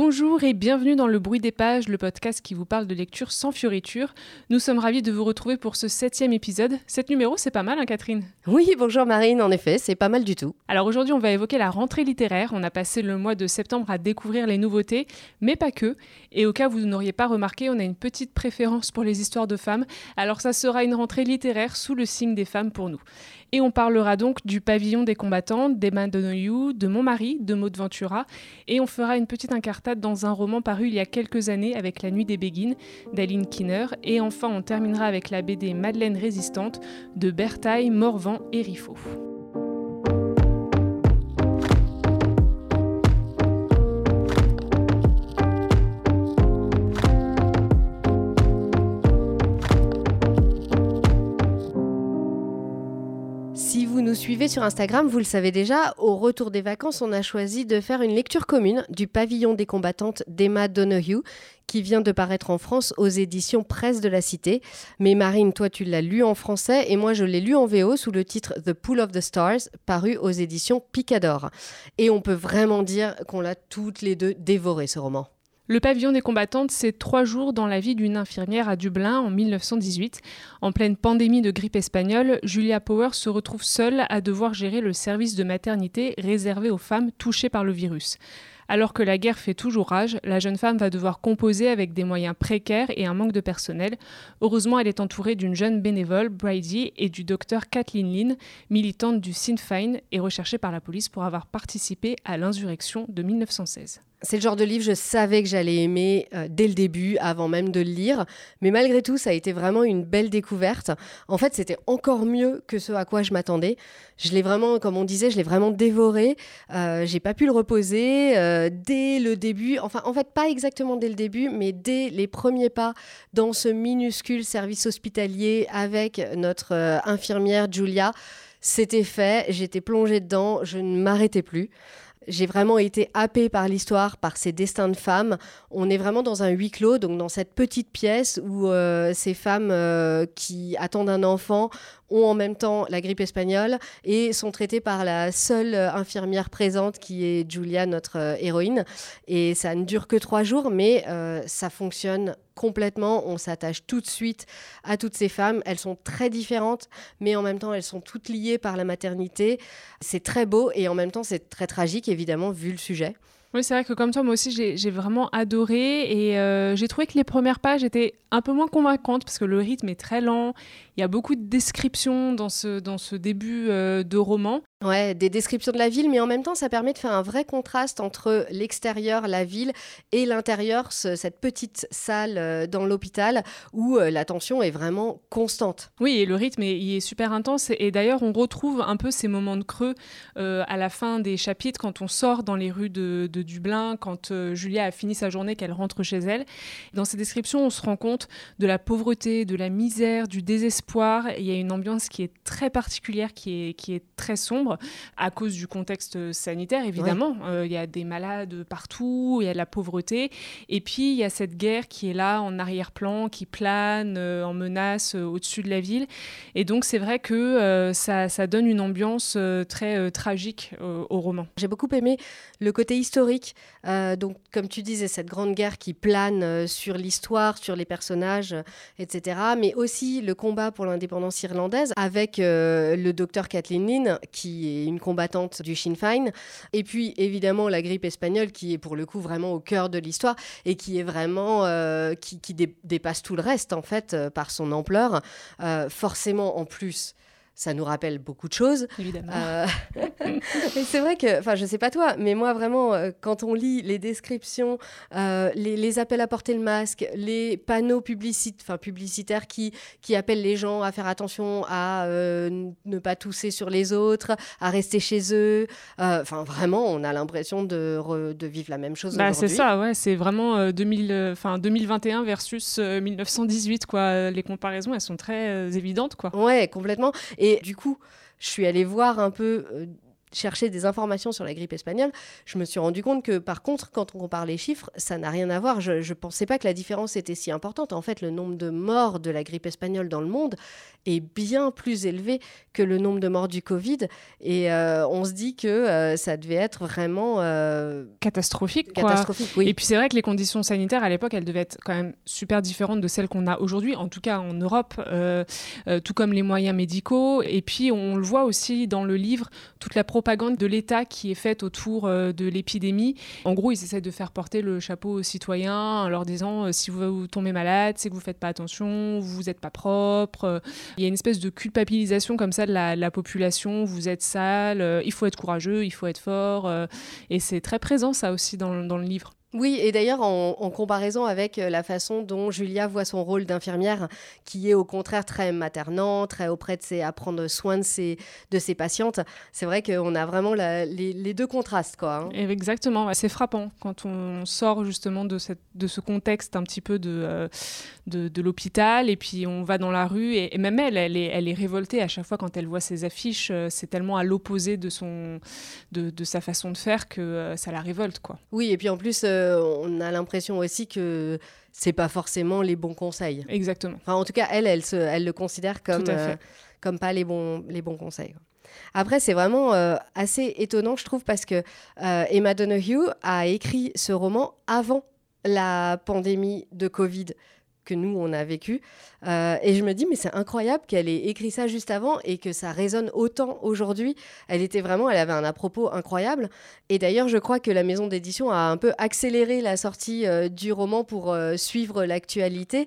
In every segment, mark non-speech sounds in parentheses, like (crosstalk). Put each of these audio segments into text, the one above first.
Bonjour et bienvenue dans Le Bruit des Pages, le podcast qui vous parle de lecture sans fioriture. Nous sommes ravis de vous retrouver pour ce septième épisode. Cet numéro, c'est pas mal, hein, Catherine? Oui, bonjour Marine, en effet, c'est pas mal du tout. Alors aujourd'hui, on va évoquer la rentrée littéraire. On a passé le mois de septembre à découvrir les nouveautés, mais pas que. Et au cas où vous n'auriez pas remarqué, on a une petite préférence pour les histoires de femmes. Alors ça sera une rentrée littéraire sous le signe des femmes pour nous. Et on parlera donc du pavillon des combattantes, d'Emma Donoghue, de Mon mari, de Maud Ventura. Et on fera une petite incartade dans un roman paru il y a quelques années avec La nuit des Béguines d'Aline Kinner. Et enfin, on terminera avec la BD Madeleine résistante de Bertaille, Morvan et Riffaut. Nous suivez sur Instagram, vous le savez déjà, au retour des vacances, on a choisi de faire une lecture commune du pavillon des combattantes d'Emma Donoghue, qui vient de paraître en France aux éditions Presse de la Cité. Mais Marine, toi, tu l'as lu en français et moi, je l'ai lu en VO sous le titre The Pool of the Stars, paru aux éditions Picador. Et on peut vraiment dire qu'on l'a toutes les deux dévoré, ce roman. Le pavillon des combattantes, c'est trois jours dans la vie d'une infirmière à Dublin en 1918. En pleine pandémie de grippe espagnole, Julia Power se retrouve seule à devoir gérer le service de maternité réservé aux femmes touchées par le virus. Alors que la guerre fait toujours rage, la jeune femme va devoir composer avec des moyens précaires et un manque de personnel. Heureusement, elle est entourée d'une jeune bénévole, Brady, et du docteur Kathleen Lynn, militante du Sinn Féin et recherchée par la police pour avoir participé à l'insurrection de 1916. C'est le genre de livre, je savais que j'allais aimer euh, dès le début, avant même de le lire. Mais malgré tout, ça a été vraiment une belle découverte. En fait, c'était encore mieux que ce à quoi je m'attendais. Je l'ai vraiment, comme on disait, je l'ai vraiment dévoré. Euh, j'ai pas pu le reposer euh, dès le début. Enfin, en fait, pas exactement dès le début, mais dès les premiers pas dans ce minuscule service hospitalier avec notre euh, infirmière Julia. C'était fait, j'étais plongée dedans, je ne m'arrêtais plus. J'ai vraiment été happée par l'histoire, par ces destins de femmes. On est vraiment dans un huis clos, donc dans cette petite pièce où euh, ces femmes euh, qui attendent un enfant ont en même temps la grippe espagnole et sont traitées par la seule euh, infirmière présente qui est Julia, notre héroïne. Et ça ne dure que trois jours, mais ça fonctionne complètement. On s'attache tout de suite à toutes ces femmes. Elles sont très différentes, mais en même temps, elles sont toutes liées par la maternité. C'est très beau et en même temps, c'est très tragique, évidemment, vu le sujet. Oui, c'est vrai que comme toi, moi aussi, j'ai vraiment adoré et euh, j'ai trouvé que les premières pages étaient un peu moins convaincantes parce que le rythme est très lent. Il y a beaucoup de descriptions dans ce, début euh, de roman. Ouais, des descriptions de la ville, mais en même temps, ça permet de faire un vrai contraste entre l'extérieur, la ville, et l'intérieur, cette petite salle euh, dans l'hôpital où euh, la tension est vraiment constante. Oui, et le rythme est, il est super intense. Et d'ailleurs, on retrouve un peu ces moments de creux euh, à la fin des chapitres quand on sort dans les rues de, Dublin, quand Julia a fini sa journée, qu'elle rentre chez elle. Dans ces descriptions, on se rend compte de la pauvreté, de la misère, du désespoir. Il y a une ambiance qui est très particulière, qui est très sombre à cause du contexte sanitaire, évidemment. Euh, il y a des malades partout, il y a de la pauvreté. Et puis, il y a cette guerre qui est là en arrière-plan, qui plane euh, en menace euh, au-dessus de la ville. Et donc, c'est vrai que ça, ça, donne une ambiance très tragique au roman. J'ai beaucoup aimé le côté historique. donc, comme tu disais, cette grande guerre qui plane sur l'histoire, sur les personnages, etc. Mais aussi le combat pour l'indépendance irlandaise avec le docteur Kathleen Lynn qui une combattante du Sinn Féin. Et puis évidemment la grippe espagnole qui est pour le coup vraiment au cœur de l'histoire et qui est vraiment euh, dépasse tout le reste en fait euh, par son ampleur. Euh, forcément en plus ça nous rappelle beaucoup de choses. Évidemment. Euh, (laughs) c'est vrai que, enfin, je sais pas toi, mais moi vraiment, euh, quand on lit les descriptions, euh, les, appels à porter le masque, les panneaux publicitaires, publicitaires qui, qui appellent les gens à faire attention à ne pas tousser sur les autres, à rester chez eux. Enfin, vraiment, on a l'impression de, de, vivre la même chose bah, C'est ça, ouais. C'est vraiment 2000, 2021 versus 1918, quoi. Les comparaisons, elles sont très évidentes, quoi. Ouais, complètement. Et et du coup, je suis allée voir un peu euh, chercher des informations sur la grippe espagnole, je me suis rendu compte que par contre, quand on compare les chiffres, ça n'a rien à voir. Je ne pensais pas que la différence était si importante. En fait, le nombre de morts de la grippe espagnole dans le monde est bien plus élevé que le nombre de morts du Covid. Et euh, on se dit que euh, ça devait être vraiment... Euh, catastrophique. Catastrophique, oui. Et puis c'est vrai que les conditions sanitaires à l'époque, elles devaient être quand même super différentes de celles qu'on a aujourd'hui, en tout cas en Europe, tout comme les moyens médicaux. Et puis on le voit aussi dans le livre, toute la propagande de l'État qui est faite autour euh, de l'épidémie. En gros, ils essaient de faire porter le chapeau aux citoyens en leur disant euh, si vous, tombez malade, c'est que vous faites pas attention, vous n'êtes pas propre. Il y a une espèce de culpabilisation comme ça de la, population, vous êtes sale, euh, il faut être courageux, il faut être fort. et c'est très présent ça aussi dans le livre. Oui, et d'ailleurs, en, comparaison avec euh, la façon dont Julia voit son rôle d'infirmière, qui est au contraire très maternant, très auprès de ses, à prendre soin de ses, de ses patientes, c'est vrai qu'on a vraiment les, deux contrastes. Quoi, hein. Exactement, c'est frappant quand on sort justement de, cette, de ce contexte un petit peu de, euh, de, l'hôpital, et puis on va dans la rue, et, même elle, elle est, elle est révoltée à chaque fois quand elle voit ces affiches, euh, c'est tellement à l'opposé de, son, de, de, sa façon de faire que ça la révolte. Quoi. Oui, et puis en plus on a l'impression aussi que c'est pas forcément les bons conseils. Exactement. Enfin, en tout cas, elle, elle, se, elle le considère comme, euh, comme pas les bons, les bons conseils. Après, c'est vraiment euh, assez étonnant, je trouve, parce que euh, Emma Donoghue a écrit ce roman avant la pandémie de Covid que nous, on a vécu. Euh, et je me dis, mais c'est incroyable qu'elle ait écrit ça juste avant et que ça résonne autant aujourd'hui. Elle était vraiment, elle avait un à-propos incroyable. Et d'ailleurs, je crois que la maison d'édition a un peu accéléré la sortie euh, du roman pour euh, suivre l'actualité.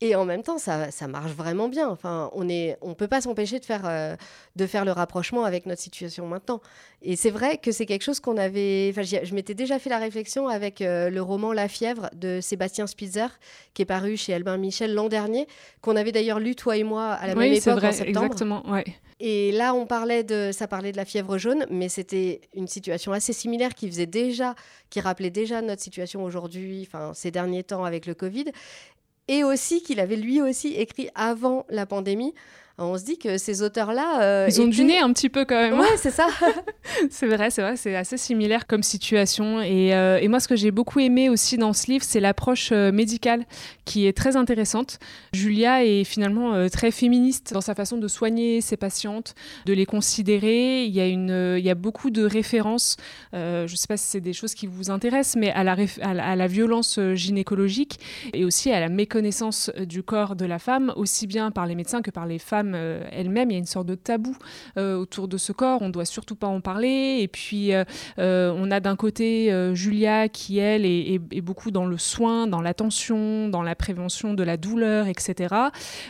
Et en même temps, ça, ça, marche vraiment bien. Enfin, on ne on peut pas s'empêcher de faire, euh, de faire le rapprochement avec notre situation maintenant. Et c'est vrai que c'est quelque chose qu'on avait. Enfin, je m'étais déjà fait la réflexion avec euh, le roman La fièvre de Sébastien Spitzer, qui est paru chez Albin Michel l'an dernier, qu'on avait d'ailleurs lu toi et moi à la même époque vrai, en septembre. Exactement, ouais. Et là, on parlait de, ça parlait de la fièvre jaune, mais c'était une situation assez similaire qui faisait déjà, qui rappelait déjà notre situation aujourd'hui, enfin ces derniers temps avec le Covid et aussi qu'il avait lui aussi écrit avant la pandémie on se dit que ces auteurs-là. Euh, Ils ont du nez un petit peu quand même. Ouais, c'est ça. (laughs) c'est vrai, c'est vrai, c'est assez similaire comme situation. Et, euh, et moi, ce que j'ai beaucoup aimé aussi dans ce livre, c'est l'approche euh, médicale qui est très intéressante. Julia est finalement très féministe dans sa façon de soigner ses patientes, de les considérer. Il y a, une, il y a beaucoup de références, je ne sais pas si c'est des choses qui vous intéressent, mais à la, à la violence gynécologique et aussi à la méconnaissance du corps de la femme, aussi bien par les médecins que par les femmes euh, elle-même. Il y a une sorte de tabou euh, autour de ce corps. On doit surtout pas en parler. Et puis, euh, on a d'un côté Julia qui, elle, est, beaucoup dans le soin, dans l'attention, dans la prévention de la douleur, etc.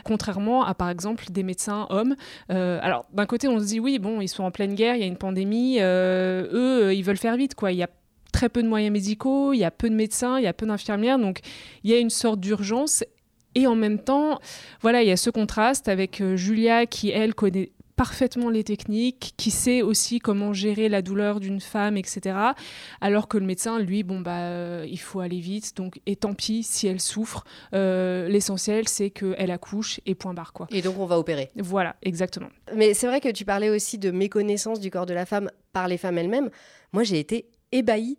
Contrairement à, par exemple, des médecins hommes. alors, d'un côté, on se dit, oui, bon, ils sont en pleine guerre, il y a une pandémie. eux, ils veulent faire vite, quoi. Il y a très peu de moyens médicaux, il y a peu de médecins, il y a peu d'infirmières, donc il y a une sorte d'urgence et en même temps, voilà, il y a ce contraste avec euh, Julia qui, elle, connaît parfaitement les techniques, qui sait aussi comment gérer la douleur d'une femme, etc. Alors que le médecin, lui, bon bah, euh, il faut aller vite, donc et tant pis si elle souffre. Euh, l'essentiel, c'est qu'elle accouche et point barre quoi. Et donc on va opérer. Voilà, exactement. Mais c'est vrai que tu parlais aussi de méconnaissance du corps de la femme par les femmes elles-mêmes. Moi, j'ai été ébahie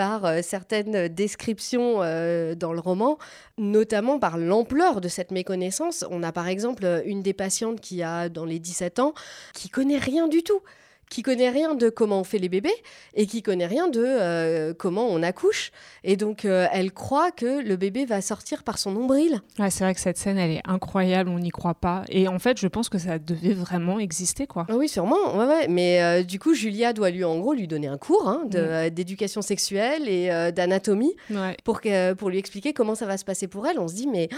par euh, certaines descriptions euh, dans le roman, notamment par l'ampleur de cette méconnaissance. On a par exemple une des patientes qui a dans les 17 ans, qui connaît rien du tout qui connaît rien de comment on fait les bébés et qui connaît rien de euh, comment on accouche. Et donc, euh, elle croit que le bébé va sortir par son nombril. Ouais, c'est vrai que cette scène, elle est incroyable, on n'y croit pas. Et en fait, je pense que ça devait vraiment exister, quoi. Ah oui, sûrement. Ouais, ouais. Mais euh, du coup, Julia doit lui, en gros, lui donner un cours hein, d'éducation sexuelle et d'anatomie pour, pour lui expliquer comment ça va se passer pour elle. On se dit, mais...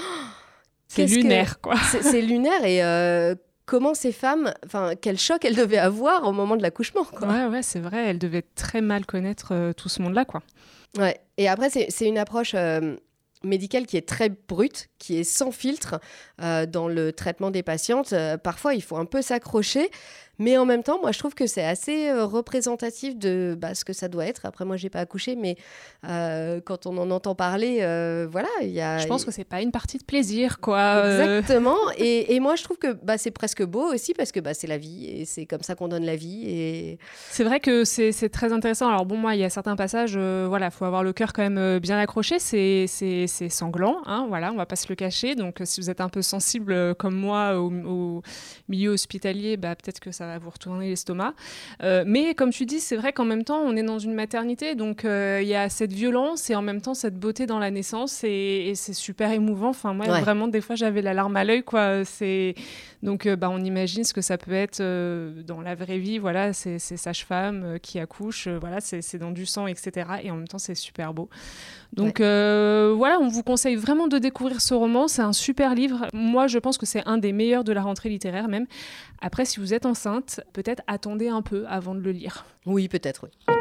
c'est lunaire, quoi. C'est lunaire et comment ces femmes, enfin, quel choc elles devaient avoir au moment de l'accouchement. Ouais, ouais, c'est vrai, elles devaient très mal connaître euh, tout ce monde-là, quoi. Ouais, et après, c'est une approche euh, médicale qui est très brute, qui est sans filtre euh, dans le traitement des patientes. parfois, il faut un peu s'accrocher, Mais en même temps, moi, je trouve que c'est assez euh, représentatif de bah, ce que ça doit être. Après, moi, j'ai pas accouché, mais euh, quand on en entend parler, euh, voilà, il y a. Je pense que c'est pas une partie de plaisir, quoi. Exactement. Et, et, moi, je trouve que bah, c'est presque beau aussi parce que bah, c'est la vie et c'est comme ça qu'on donne la vie. Et c'est vrai que c'est très intéressant. Alors bon, moi, il y a certains passages, voilà, faut avoir le cœur quand même bien accroché. C'est sanglant, hein, voilà, on va pas se le cacher. Donc, si vous êtes un peu sensible comme moi au, au milieu hospitalier, bah, peut-être que ça va vous retourner l'estomac. Euh, mais comme tu dis, c'est vrai qu'en même temps, on est dans une maternité, donc euh, il y a cette violence et en même temps cette beauté dans la naissance et, c'est super émouvant. Enfin, moi, vraiment, des fois, j'avais la larme à l'œil, quoi. C'est donc, euh, bah, on imagine ce que ça peut être dans la vraie vie. Voilà, c'est sage-femme qui accouche, voilà, c'est dans du sang, etc. Et en même temps, c'est super beau. Donc voilà, on vous conseille vraiment de découvrir ce roman. C'est un super livre. Moi, je pense que c'est un des meilleurs de la rentrée littéraire même. Après, si vous êtes enceinte, peut-être attendez un peu avant de le lire. Oui, peut-être, oui.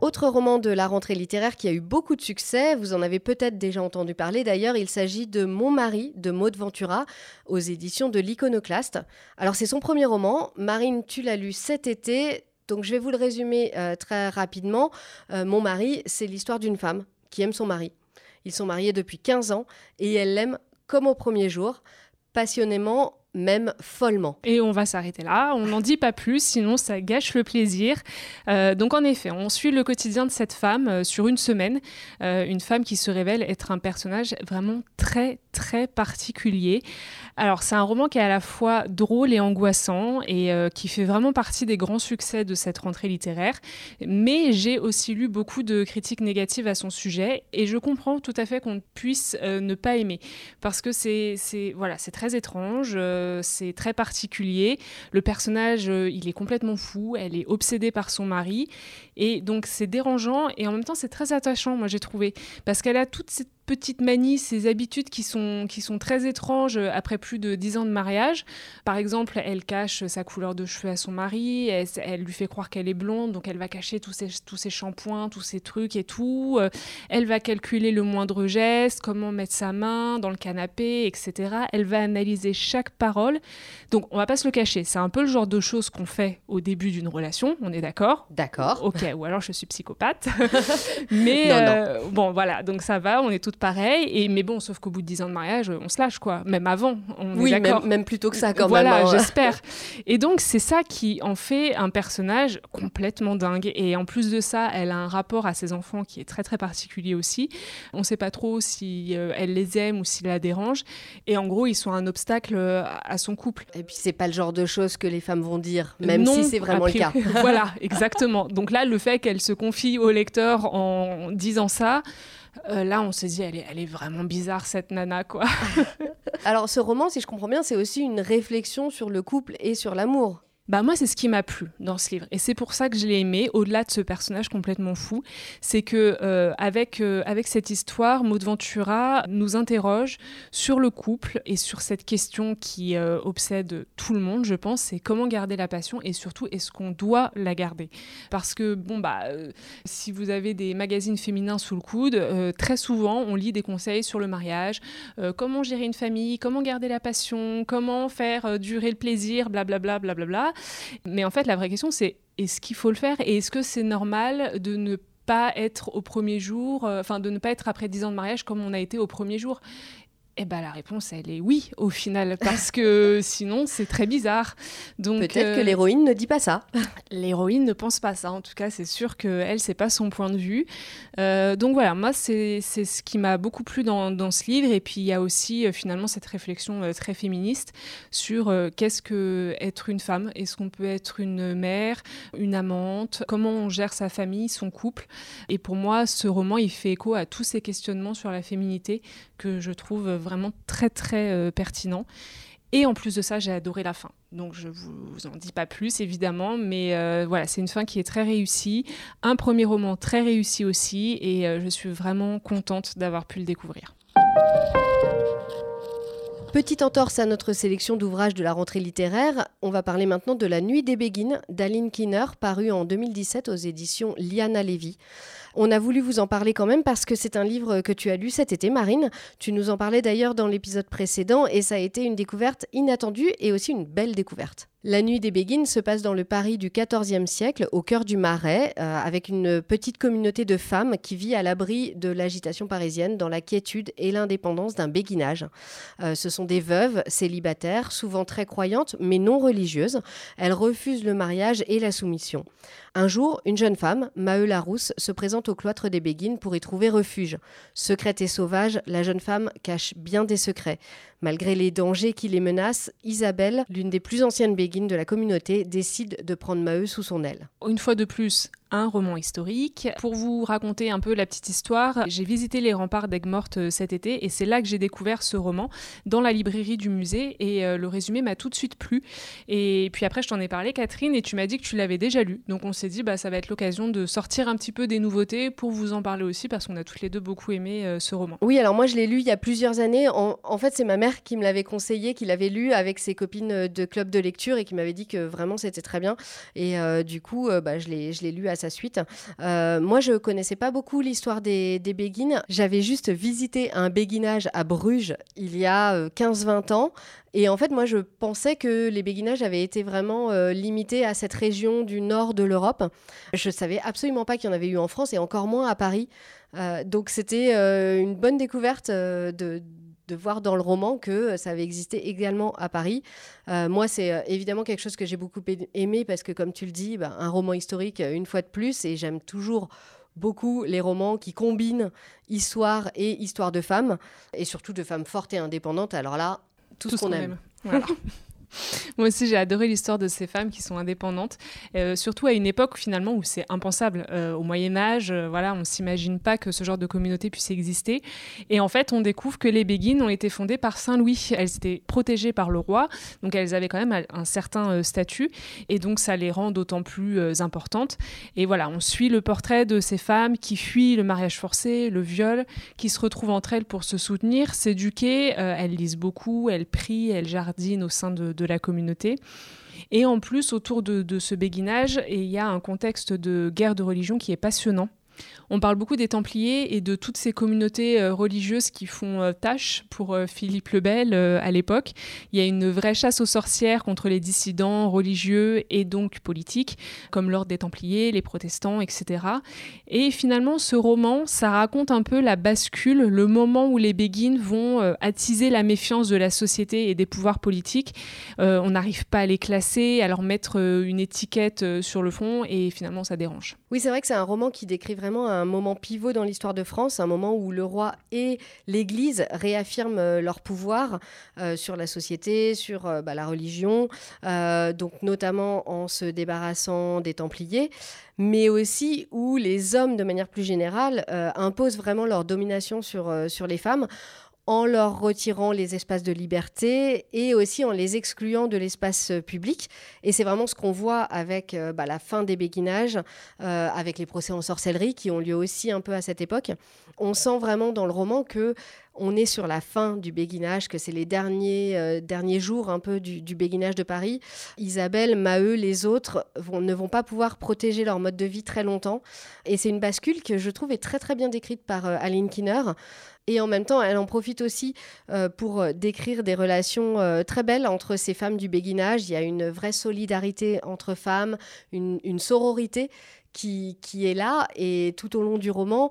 Autre roman de la rentrée littéraire qui a eu beaucoup de succès, vous en avez peut-être déjà entendu parler d'ailleurs, il s'agit de Mon mari de Maud Ventura aux éditions de l'Iconoclaste. Alors c'est son premier roman, Marine tu l'as lu cet été, donc je vais vous le résumer euh, très rapidement. Euh, Mon mari, c'est l'histoire d'une femme qui aime son mari. Ils sont mariés depuis 15 ans et elle l'aime comme au premier jour passionnément, même follement. Et on va s'arrêter là, on n'en dit pas plus, sinon ça gâche le plaisir. Euh, donc en effet, on suit le quotidien de cette femme euh, sur une semaine, euh, une femme qui se révèle être un personnage vraiment très très particulier. Alors c'est un roman qui est à la fois drôle et angoissant et qui fait vraiment partie des grands succès de cette rentrée littéraire, mais j'ai aussi lu beaucoup de critiques négatives à son sujet et je comprends tout à fait qu'on puisse ne pas aimer parce que c'est voilà, c'est très étrange, euh, c'est très particulier. Le personnage, euh, il est complètement fou, elle est obsédée par son mari, et donc c'est dérangeant, et en même temps c'est très attachant, moi j'ai trouvé, parce qu'elle a toute cette petites manies, ces habitudes qui sont, qui sont très étranges après plus de dix ans de mariage. Par exemple, elle cache sa couleur de cheveux à son mari, elle, lui fait croire qu'elle est blonde, donc elle va cacher tous ses, tous ses shampoings, tous ses trucs et tout. Euh, elle va calculer le moindre geste, comment mettre sa main dans le canapé, etc. Elle va analyser chaque parole. Donc on va pas se le cacher, c'est un peu le genre de choses qu'on fait au début d'une relation, on est d'accord? D'accord. Ok, ou alors je suis psychopathe. (laughs) Mais euh, bon, voilà, donc ça va, on est toutes pareil. Et, mais bon, sauf qu'au bout de 10 ans de mariage, on se lâche, quoi. Même avant, on oui, est même, même plutôt que ça, quand même. Voilà, hein. j'espère. Et donc, c'est ça qui en fait un personnage complètement dingue. Et en plus de ça, elle a un rapport à ses enfants qui est très, très particulier aussi. On ne sait pas trop si euh, elle les aime ou s'il la dérange. Et en gros, ils sont un obstacle euh, à son couple. Et puis, c'est pas le genre de choses que les femmes vont dire, même si c'est vraiment le cas. (laughs) voilà, exactement. Donc là, le fait qu'elle se confie au lecteur en disant ça, euh, là, on s'est dit, elle est, elle est vraiment bizarre, cette nana, quoi. (laughs) Alors, ce roman, si je comprends bien, c'est aussi une réflexion sur le couple et sur l'amour. Bah moi c'est ce qui m'a plu dans ce livre. Et c'est pour ça que je l'ai aimé au-delà de ce personnage complètement fou. C'est que euh, avec euh, avec cette histoire Maud Ventura nous interroge sur le couple et sur cette question qui euh, obsède tout le monde je pense. C'est comment garder la passion et surtout est-ce qu'on doit la garder? Parce que bon bah si vous avez des magazines féminins sous le coude très souvent on lit des conseils sur le mariage comment gérer une famille comment garder la passion comment faire durer le plaisir blablabla bla, bla, bla, bla. Mais en fait, la vraie question, c'est est-ce qu'il faut le faire et est-ce que c'est normal de ne pas être au premier jour, euh, enfin de ne pas être après 10 ans de mariage comme on a été au premier jour? Eh ben, la réponse, elle est oui, au final, parce que (laughs) sinon, c'est très bizarre. Donc Peut-être que euh, l'héroïne ne dit pas ça. (laughs) L'héroïne ne pense pas ça. En tout cas, c'est sûr qu'elle, c'est pas son point de vue. Euh, donc voilà, moi, c'est ce qui m'a beaucoup plu dans, dans, ce livre. Et puis, il y a aussi, euh, finalement, cette réflexion très féministe sur qu'est-ce que être une femme? Est-ce qu'on peut être une mère, une amante? Comment on gère sa famille, son couple? Et pour moi, ce roman, il fait écho à tous ces questionnements sur la féminité que je trouve vraiment très très euh, pertinent. Et en plus de ça, j'ai adoré la fin. Donc je vous en dis pas plus évidemment, mais euh, voilà, c'est une fin qui est très réussie, un premier roman très réussi aussi, et euh, je suis vraiment contente d'avoir pu le découvrir. Petite entorse à notre sélection d'ouvrages de la rentrée littéraire, on va parler maintenant de La Nuit des Béguines d'Aline Kinner, paru en 2017 aux éditions Liana Levy. On a voulu vous en parler quand même parce que c'est un livre que tu as lu cet été, Marine. Tu nous en parlais d'ailleurs dans l'épisode précédent et ça a été une découverte inattendue et aussi une belle découverte. La nuit des Béguines se passe dans le Paris du XIVe siècle, au cœur du Marais, euh, avec une petite communauté de femmes qui vit à l'abri de l'agitation parisienne, dans la quiétude et l'indépendance d'un béguinage. Euh, ce sont des veuves célibataires, souvent très croyantes, mais non religieuses. Elles refusent le mariage et la soumission. Un jour, une jeune femme, Maheu Larousse, se présente au cloître des Béguines pour y trouver refuge. Secrète et sauvage, la jeune femme cache bien des secrets. Malgré les dangers qui les menacent, Isabelle, l'une des plus anciennes béguines de la communauté, décide de prendre Maheu sous son aile. Une fois de plus, un roman historique. Pour vous raconter un peu la petite histoire, j'ai visité les remparts d'Aigues-Mortes euh, cet été et c'est là que j'ai découvert ce roman dans la librairie du musée et euh, le résumé m'a tout de suite plu. Et puis après, je t'en ai parlé, Catherine, et tu m'as dit que tu l'avais déjà lu. Donc on s'est dit, bah, ça va être l'occasion de sortir un petit peu des nouveautés pour vous en parler aussi parce qu'on a toutes les deux beaucoup aimé euh, ce roman. Oui, alors moi je l'ai lu il y a plusieurs années. En, fait, c'est ma mère qui me l'avait conseillé, qui l'avait lu avec ses copines de club de lecture et qui m'avait dit que vraiment c'était très bien. Et du coup, bah, je l'ai lu à sa suite. Euh, moi, je connaissais pas beaucoup l'histoire des, des béguines. J'avais juste visité un béguinage à Bruges il y a 15-20 euh, ans. Et en fait, moi, je pensais que les béguinages avaient été vraiment euh, limités à cette région du nord de l'Europe. Je savais absolument pas qu'il y en avait eu en France et encore moins à Paris. donc, c'était une bonne découverte de de voir dans le roman que euh, ça avait existé également à Paris. Euh, moi, c'est euh, évidemment quelque chose que j'ai beaucoup aimé parce que, comme tu le dis, bah, un roman historique une fois de plus, et j'aime toujours beaucoup les romans qui combinent histoire et histoire de femmes, et surtout de femmes fortes et indépendantes. Alors là, tout, ce qu'on aime. Voilà. (laughs) Moi aussi, j'ai adoré l'histoire de ces femmes qui sont indépendantes, euh, surtout à une époque finalement où c'est impensable. Euh, au Moyen Âge, euh, voilà, on s'imagine pas que ce genre de communauté puisse exister. Et en fait, on découvre que les Béguines ont été fondées par Saint Louis. Elles étaient protégées par le roi, donc elles avaient quand même un certain statut, et donc ça les rend d'autant plus importantes. Et voilà, on suit le portrait de ces femmes qui fuient le mariage forcé, le viol, qui se retrouvent entre elles pour se soutenir, s'éduquer. elles lisent beaucoup, elles prient, elles jardinent au sein de de la communauté. Et en plus, autour de, ce béguinage, il y a un contexte de guerre de religion qui est passionnant. On parle beaucoup des Templiers et de toutes ces communautés euh, religieuses qui font euh, tâche pour euh, Philippe le Bel à l'époque. Il y a une vraie chasse aux sorcières contre les dissidents religieux et donc politiques, comme l'ordre des Templiers, les protestants, etc. Et finalement, ce roman, ça raconte un peu la bascule, le moment où les Béguines vont attiser la méfiance de la société et des pouvoirs politiques. on n'arrive pas à les classer, à leur mettre une étiquette sur le fond, et finalement, ça dérange. Oui, c'est vrai que c'est un roman qui décrit vraiment un moment pivot dans l'histoire de France, un moment où le roi et l'Église réaffirment euh, leur pouvoir euh, sur la société, sur euh, bah, la religion, donc notamment en se débarrassant des Templiers, mais aussi où les hommes, de manière plus générale, imposent vraiment leur domination sur, sur les femmes en leur retirant les espaces de liberté et aussi en les excluant de l'espace public. Et c'est vraiment ce qu'on voit avec euh, bah, la fin des béguinages, euh, avec les procès en sorcellerie qui ont lieu aussi un peu à cette époque. On sent vraiment dans le roman que on est sur la fin du béguinage, que c'est les derniers, euh, derniers jours un peu du, béguinage de Paris. Isabelle, Maheu, les autres ne vont pas pouvoir protéger leur mode de vie très longtemps. Et c'est une bascule que je trouve est très très bien décrite par Aline Kinner. Et en même temps, elle en profite aussi euh, pour euh, décrire des relations euh, très belles entre ces femmes du béguinage. Il y a une vraie solidarité entre femmes, une sororité qui, qui, est là et tout au long du roman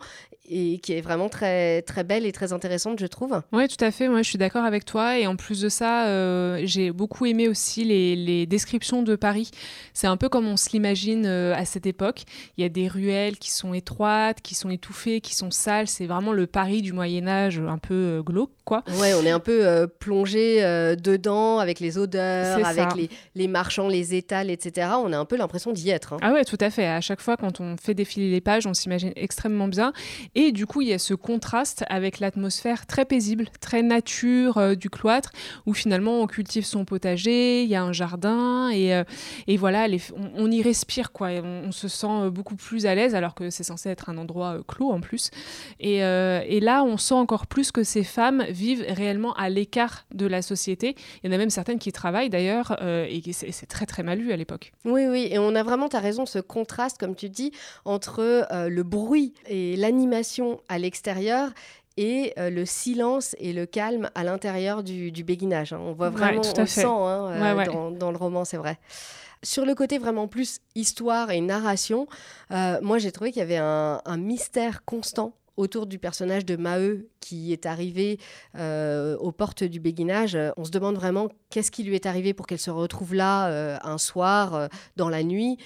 et qui est vraiment très, très belle et très intéressante, je trouve. Oui, tout à fait. Moi, je suis d'accord avec toi. Et en plus de ça, euh, j'ai beaucoup aimé aussi les, les descriptions de Paris. C'est un peu comme on se l'imagine euh, à cette époque. Il y a des ruelles qui sont étroites, qui sont étouffées, qui sont sales. C'est vraiment le Paris du Moyen Âge, un peu euh, glauque, quoi. Ouais, on est un peu plongé dedans avec les odeurs, avec les, les, marchands, les étals, etc. On a un peu l'impression d'y être. Hein. Ah ouais, tout à fait. À chaque fois quand on fait défiler les pages, on s'imagine extrêmement bien. Et du coup, il y a ce contraste avec l'atmosphère très paisible, très nature euh, du cloître, où finalement on cultive son potager, il y a un jardin, et, euh, et voilà, on, y respire, quoi. On, se sent beaucoup plus à l'aise, alors que c'est censé être un endroit clos en plus. Et, et là, on sent encore plus que ces femmes vivent réellement à l'écart de la société. Il y en a même certaines qui travaillent d'ailleurs, et c'est très très mal vu à l'époque. Oui, oui, et on a vraiment, tu as raison, ce contraste, comme tu dis, entre euh, le bruit et l'animation à l'extérieur et euh, le silence et le calme à l'intérieur du, béguinage. Hein. On voit vraiment, on le sent hein, euh, Dans, le roman, c'est vrai. Sur le côté vraiment plus histoire et narration, moi j'ai trouvé qu'il y avait un mystère constant autour du personnage de Maheu qui est arrivé euh, aux portes du béguinage. On se demande vraiment qu'est-ce qui lui est arrivé pour qu'elle se retrouve là euh, un soir, euh, dans la nuit.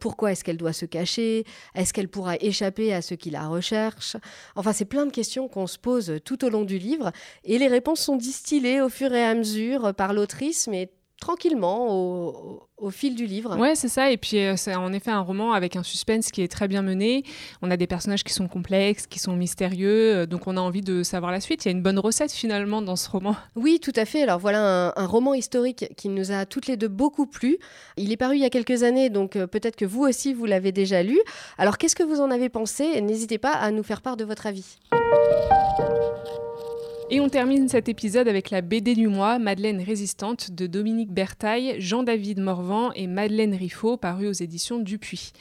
pourquoi est-ce qu'elle doit se cacher? Est-ce qu'elle pourra échapper à ceux qui la recherchent Enfin, c'est plein de questions qu'on se pose tout au long du livre. Et les réponses sont distillées au fur et à mesure par l'autrice, mais tranquillement au, fil du livre. Ouais, c'est ça. Et puis, euh, c'est en effet un roman avec un suspense qui est très bien mené. On a des personnages qui sont complexes, qui sont mystérieux. Euh, donc, on a envie de savoir la suite. Il y a une bonne recette finalement dans ce roman. (laughs) Oui, tout à fait. Alors, voilà un, roman historique qui nous a toutes les deux beaucoup plu. Il est paru il y a quelques années, donc euh, peut-être que vous aussi, vous l'avez déjà lu. Alors, qu'est-ce que vous en avez pensé? N'hésitez pas à nous faire part de votre avis. Et on termine cet épisode avec la BD du mois, Madeleine Résistante, de Dominique Bertaille, Jean-David Morvan et Madeleine Riffaut, paru aux éditions Dupuis.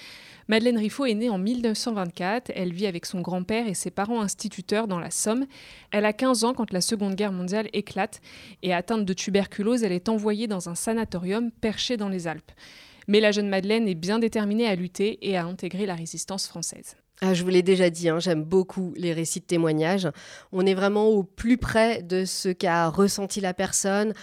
Madeleine Riffaut est née en 1924. Elle vit avec son grand-père et ses parents instituteurs dans la Somme. Elle a 15 ans quand la Seconde Guerre mondiale éclate et atteinte de tuberculose, elle est envoyée dans un sanatorium perché dans les Alpes. Mais la jeune Madeleine est bien déterminée à lutter et à intégrer la résistance française. Ah, je vous l'ai déjà dit, hein, j'aime beaucoup les récits de témoignages. On est vraiment au plus près de ce qu'a ressenti la personne,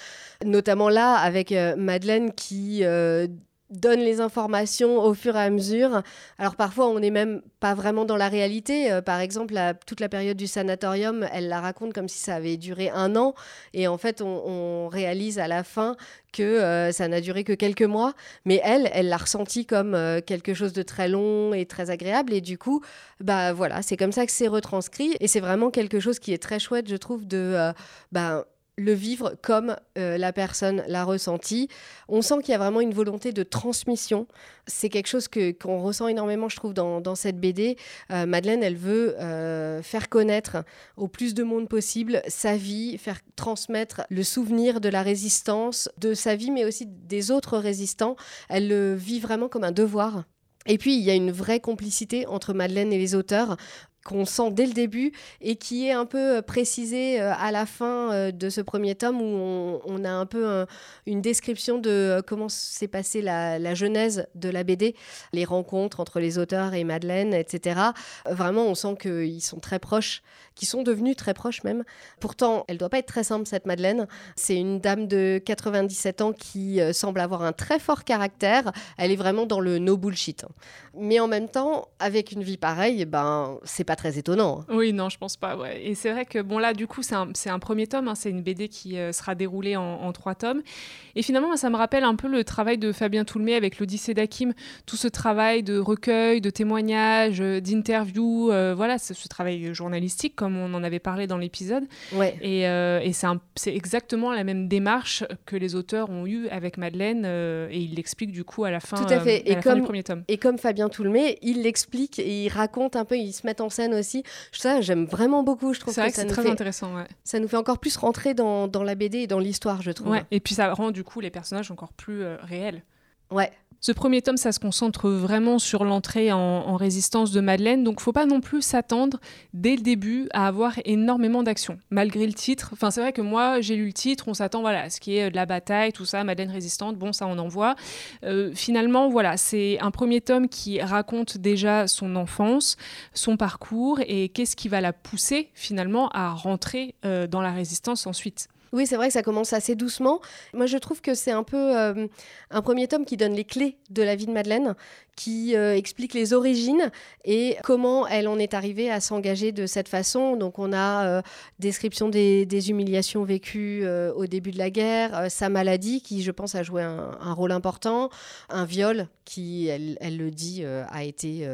notamment là avec euh, Madeleine qui euh, donne les informations au fur et à mesure. Alors parfois, on n'est même pas vraiment dans la réalité. Euh, par exemple, toute la période du sanatorium, elle la raconte comme si ça avait duré un an. Et en fait, on, réalise à la fin que euh, ça n'a duré que quelques mois. Mais elle, elle l'a ressenti comme euh, quelque chose de très long et très agréable. Et du coup, bah voilà, c'est comme ça que c'est retranscrit. Et c'est vraiment quelque chose qui est très chouette, je trouve, de... bah, le vivre comme euh, la personne l'a ressenti. On sent qu'il y a vraiment une volonté de transmission. C'est quelque chose que, qu'on ressent énormément, je trouve, dans, cette BD. Euh, Madeleine, elle veut euh, faire connaître au plus de monde possible sa vie, faire transmettre le souvenir de la résistance, de sa vie, mais aussi des autres résistants. Elle le vit vraiment comme un devoir. Et puis, il y a une vraie complicité entre Madeleine et les auteurs qu'on sent dès le début et qui est un peu euh, précisé euh, à la fin euh, de ce premier tome où on, a un peu une description de comment s'est passée la, genèse de la BD, les rencontres entre les auteurs et Madeleine, etc. Vraiment, on sent qu'ils sont très proches, qu'ils sont devenus très proches même. Pourtant, elle doit pas être très simple, cette Madeleine. C'est une dame de 97 ans qui semble avoir un très fort caractère. Elle est vraiment dans le no bullshit. Mais en même temps, avec une vie pareille, ben, c'est pas très étonnant. Oui, non, je pense pas. Ouais. Et c'est vrai que, bon, là, du coup, c'est un, un, premier tome, hein, c'est une BD qui euh, sera déroulée en, trois tomes. Et finalement, ça me rappelle un peu le travail de Fabien Toulmé avec l'Odyssée d'Akim, tout ce travail de recueil, de témoignages, euh, d'interviews, euh, voilà, ce, ce, travail journalistique, comme on en avait parlé dans l'épisode. Ouais. Et, et c'est exactement la même démarche que les auteurs ont eue avec Madeleine, et il l'explique du coup à la fin, tout à fait. et comme, du premier tome. Et comme Fabien Toulmé, il l'explique et il raconte un peu, il se met en aussi. Ça, j'aime vraiment beaucoup. Je trouve c'est vrai que, c'est très intéressant. Ouais. Ça nous fait encore plus rentrer dans, dans la BD et dans l'histoire, je trouve. Et puis ça rend du coup les personnages encore plus euh, réels. Ouais. Ce premier tome, ça se concentre vraiment sur l'entrée en, résistance de Madeleine, donc faut pas non plus s'attendre dès le début à avoir énormément d'action, malgré le titre. Enfin, c'est vrai que moi, j'ai lu le titre, on s'attend voilà, à ce qui est de la bataille, tout ça, Madeleine résistante, bon, ça on en voit. Euh, finalement, voilà, c'est un premier tome qui raconte déjà son enfance, son parcours et qu'est-ce qui va la pousser finalement à rentrer euh, dans la résistance ensuite. Oui, c'est vrai que ça commence assez doucement. Moi, je trouve que c'est un peu euh, un premier tome qui donne les clés de la vie de Madeleine, qui euh, explique les origines et comment elle en est arrivée à s'engager de cette façon. Donc on a euh, description des, humiliations vécues euh, au début de la guerre, sa maladie qui je pense a joué un, rôle important, un viol qui, elle, le dit, a été...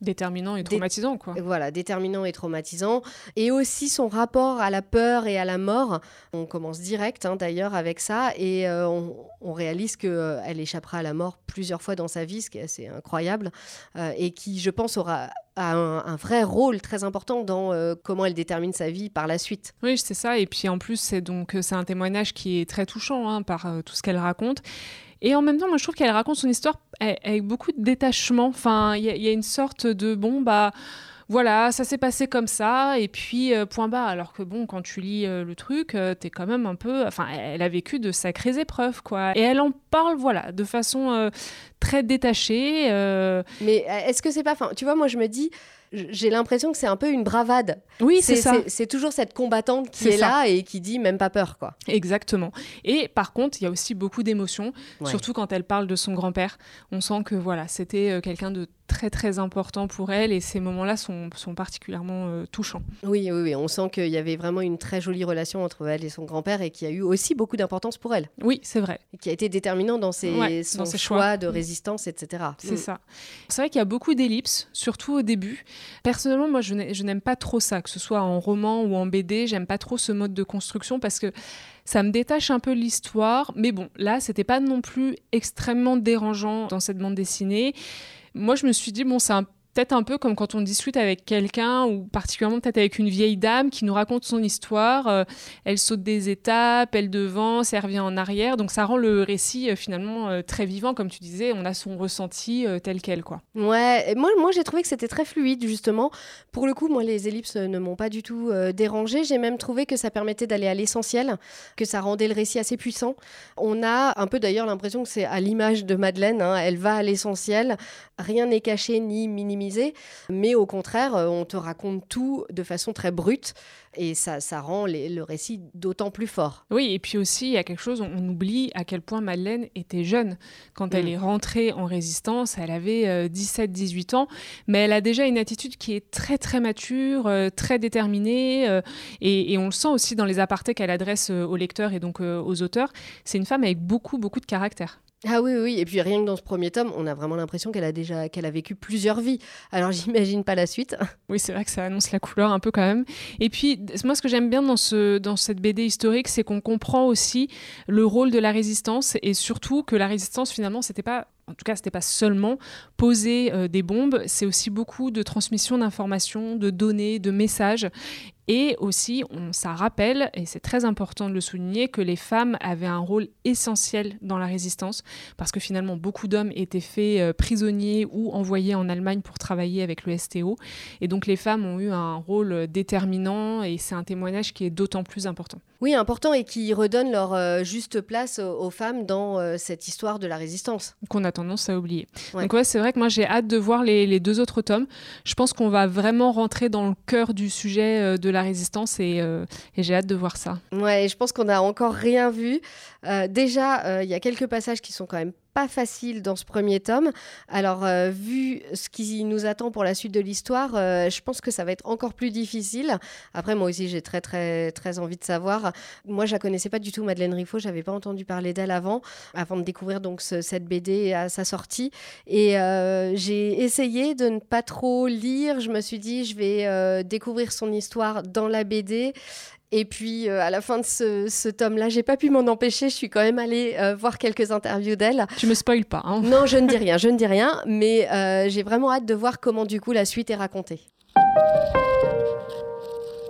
déterminant et traumatisant. Quoi. Voilà, déterminant et traumatisant. Et aussi son rapport à la peur et à la mort. On commence direct hein, d'ailleurs avec ça et on, on, réalise qu'elle échappera à la mort plusieurs fois dans sa vie, ce qui est assez incroyable, euh, et qui, je pense, aura un, vrai rôle très important dans euh, comment elle détermine sa vie par la suite. Oui, c'est ça. Et puis en plus, c'est donc euh, c'est un témoignage qui est très touchant hein, par tout ce qu'elle raconte. Et en même temps, moi, je trouve qu'elle raconte son histoire avec beaucoup de détachement. Enfin, il y, y, a une sorte de bon, bah voilà, ça s'est passé comme ça, et puis euh, point bas. Alors que bon, quand tu lis euh, le truc, euh, t'es quand même un peu. Enfin, elle a vécu de sacrées épreuves, quoi. Et elle en parle, voilà, de façon très détachée. Mais est-ce que c'est pas. Enfin, tu vois, moi, je me dis j'ai l'impression que c'est un peu une bravade. Oui, c'est ça. C'est toujours cette combattante qui est, là et qui dit même pas peur, quoi. Exactement. Et par contre, il y a aussi beaucoup d'émotions, surtout quand elle parle de son grand-père. On sent que voilà, c'était quelqu'un de très très important pour elle et ces moments-là sont, sont, particulièrement euh, touchants. Oui, oui, oui, on sent qu'il y avait vraiment une très jolie relation entre elle et son grand-père et qui a eu aussi beaucoup d'importance pour elle. Oui, c'est vrai. Et qui a été déterminant dans ses, son choix, de résistance, etc. C'est mm. ça. C'est vrai qu'il y a beaucoup d'ellipses, surtout au début. Personnellement, moi, je n'aime pas trop ça, que ce soit en roman ou en BD, j'aime pas trop ce mode de construction parce que ça me détache un peu l'histoire. Mais bon, là, c'était pas non plus extrêmement dérangeant dans cette bande dessinée moi, je me suis dit, bon, c'est un peut-être un peu comme quand on discute avec quelqu'un ou particulièrement peut-être avec une vieille dame qui nous raconte son histoire. Euh, elle saute des étapes, elle devance, elle revient en arrière. Donc ça rend le récit euh, finalement euh, très vivant, comme tu disais. On a son ressenti tel quel, quoi. Ouais, moi, moi j'ai trouvé que c'était très fluide justement. Pour le coup, moi les ellipses ne m'ont pas du tout dérangé. J'ai même trouvé que ça permettait d'aller à l'essentiel, que ça rendait le récit assez puissant. On a un peu d'ailleurs l'impression que c'est à l'image de Madeleine. Hein. Elle va à l'essentiel. Rien n'est caché ni minimisé mais au contraire, euh, on te raconte tout de façon très brute et ça, ça rend le récit d'autant plus fort. Oui, et puis aussi, il y a quelque chose, on oublie à quel point Madeleine était jeune. Quand elle mm. est rentrée en résistance, elle avait 17-18 euh, ans, mais elle a déjà une attitude qui est très très mature, euh, très déterminée, et, et, on le sent aussi dans les apartés qu'elle adresse aux lecteurs et donc aux auteurs. C'est une femme avec beaucoup beaucoup de caractère. Ah oui, oui, et puis rien que dans ce premier tome, on a vraiment l'impression qu'elle a déjà qu'elle a vécu plusieurs vies. Alors (laughs) j'imagine pas la suite. Oui, c'est vrai que ça annonce la couleur un peu quand même. Et puis moi, ce que j'aime bien dans ce dans cette BD historique, c'est qu'on comprend aussi le rôle de la résistance et surtout que la résistance finalement, c'était pas en tout cas, ce n'était pas seulement poser euh, des bombes, c'est aussi beaucoup de transmission d'informations, de données, de messages. Et aussi, on, ça rappelle, et c'est très important de le souligner, que les femmes avaient un rôle essentiel dans la résistance, parce que finalement, beaucoup d'hommes étaient faits euh, prisonniers ou envoyés en Allemagne pour travailler avec le STO. Et donc, les femmes ont eu un rôle déterminant, et c'est un témoignage qui est d'autant plus important. Oui, important, et qui redonne leur euh, juste place aux, femmes dans euh, cette histoire de la résistance. Qu'on a tendance à oublier. Donc, ouais, c'est vrai que moi, j'ai hâte de voir les, les, deux autres tomes. Je pense qu'on va vraiment rentrer dans le cœur du sujet de la résistance euh, et, j'ai hâte de voir ça. Ouais, je pense qu'on n'a encore rien vu. Euh, déjà, euh, il y a quelques passages qui sont quand même pas facile dans ce premier tome. Alors, euh, vu ce qui nous attend pour la suite de l'histoire, euh, je pense que ça va être encore plus difficile. Après, moi aussi, j'ai très, très, très envie de savoir. Moi, je la connaissais pas du tout, Madeleine Riffaut. J'avais pas entendu parler d'elle avant, avant de découvrir donc cette BD à sa sortie. Et euh, j'ai essayé de ne pas trop lire. Je me suis dit, je vais découvrir son histoire dans la BD. Et puis, euh, à la fin de ce, tome-là, j'ai pas pu m'en empêcher. Je suis quand même allée euh, voir quelques interviews d'elle. Tu me spoiles pas. Hein non, je ne dis rien, je ne dis rien. Mais euh, j'ai vraiment hâte de voir comment, du coup, la suite est racontée.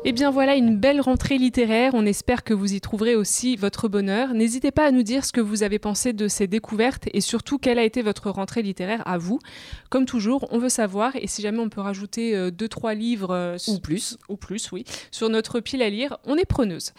Et eh bien voilà une belle rentrée littéraire, on espère que vous y trouverez aussi votre bonheur. N'hésitez pas à nous dire ce que vous avez pensé de ces découvertes et surtout quelle a été votre rentrée littéraire à vous. Comme toujours, on veut savoir et si jamais on peut rajouter euh, deux trois livres euh, ou plus ou plus oui, sur notre pile à lire, on est preneuse.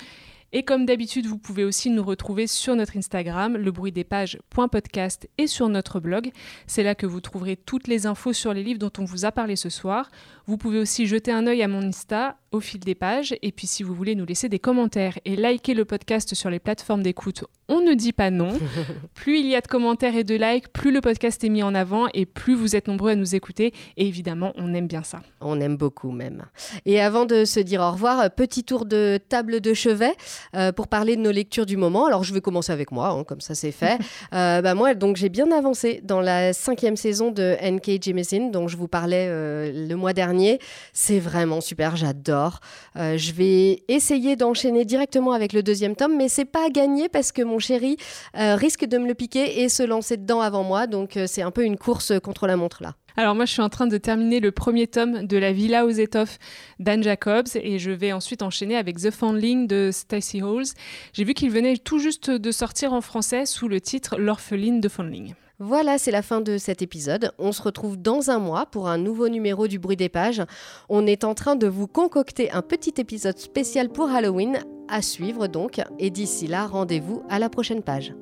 Et comme d'habitude, vous pouvez aussi nous retrouver sur notre Instagram, le bruit des pages.podcast et sur notre blog. C'est là que vous trouverez toutes les infos sur les livres dont on vous a parlé ce soir. Vous pouvez aussi jeter un œil à mon Insta au fil des pages. Et puis si vous voulez nous laisser des commentaires et liker le podcast sur les plateformes d'écoute, on ne dit pas non. (laughs) plus il y a de commentaires et de likes, plus le podcast est mis en avant et plus vous êtes nombreux à nous écouter. Et évidemment, on aime bien ça. On aime beaucoup même. Et avant de se dire au revoir, petit tour de table de chevet euh, pour parler de nos lectures du moment. Alors je vais commencer avec moi, hein, comme ça c'est fait. (laughs) Euh, bah, moi, donc j'ai bien avancé dans la cinquième saison de N.K. Jemisin, dont je vous parlais euh, le mois dernier. C'est vraiment super, j'adore. je vais essayer d'enchaîner directement avec le deuxième tome, mais c'est pas gagné parce que mon chéri risque de me le piquer et se lancer dedans avant moi. Donc c'est un peu une course contre la montre là. Alors moi, je suis en train de terminer le premier tome de La Villa aux étoffes d'Anne Jacobs et je vais ensuite enchaîner avec The Foundling de Stacey Halls. J'ai vu qu'il venait tout juste de sortir en français sous le titre L'orpheline de Foundling. Voilà, c'est la fin de cet épisode. On se retrouve dans un mois pour un nouveau numéro du bruit des pages. On est en train de vous concocter un petit épisode spécial pour Halloween à suivre donc. Et d'ici là, rendez-vous à la prochaine page.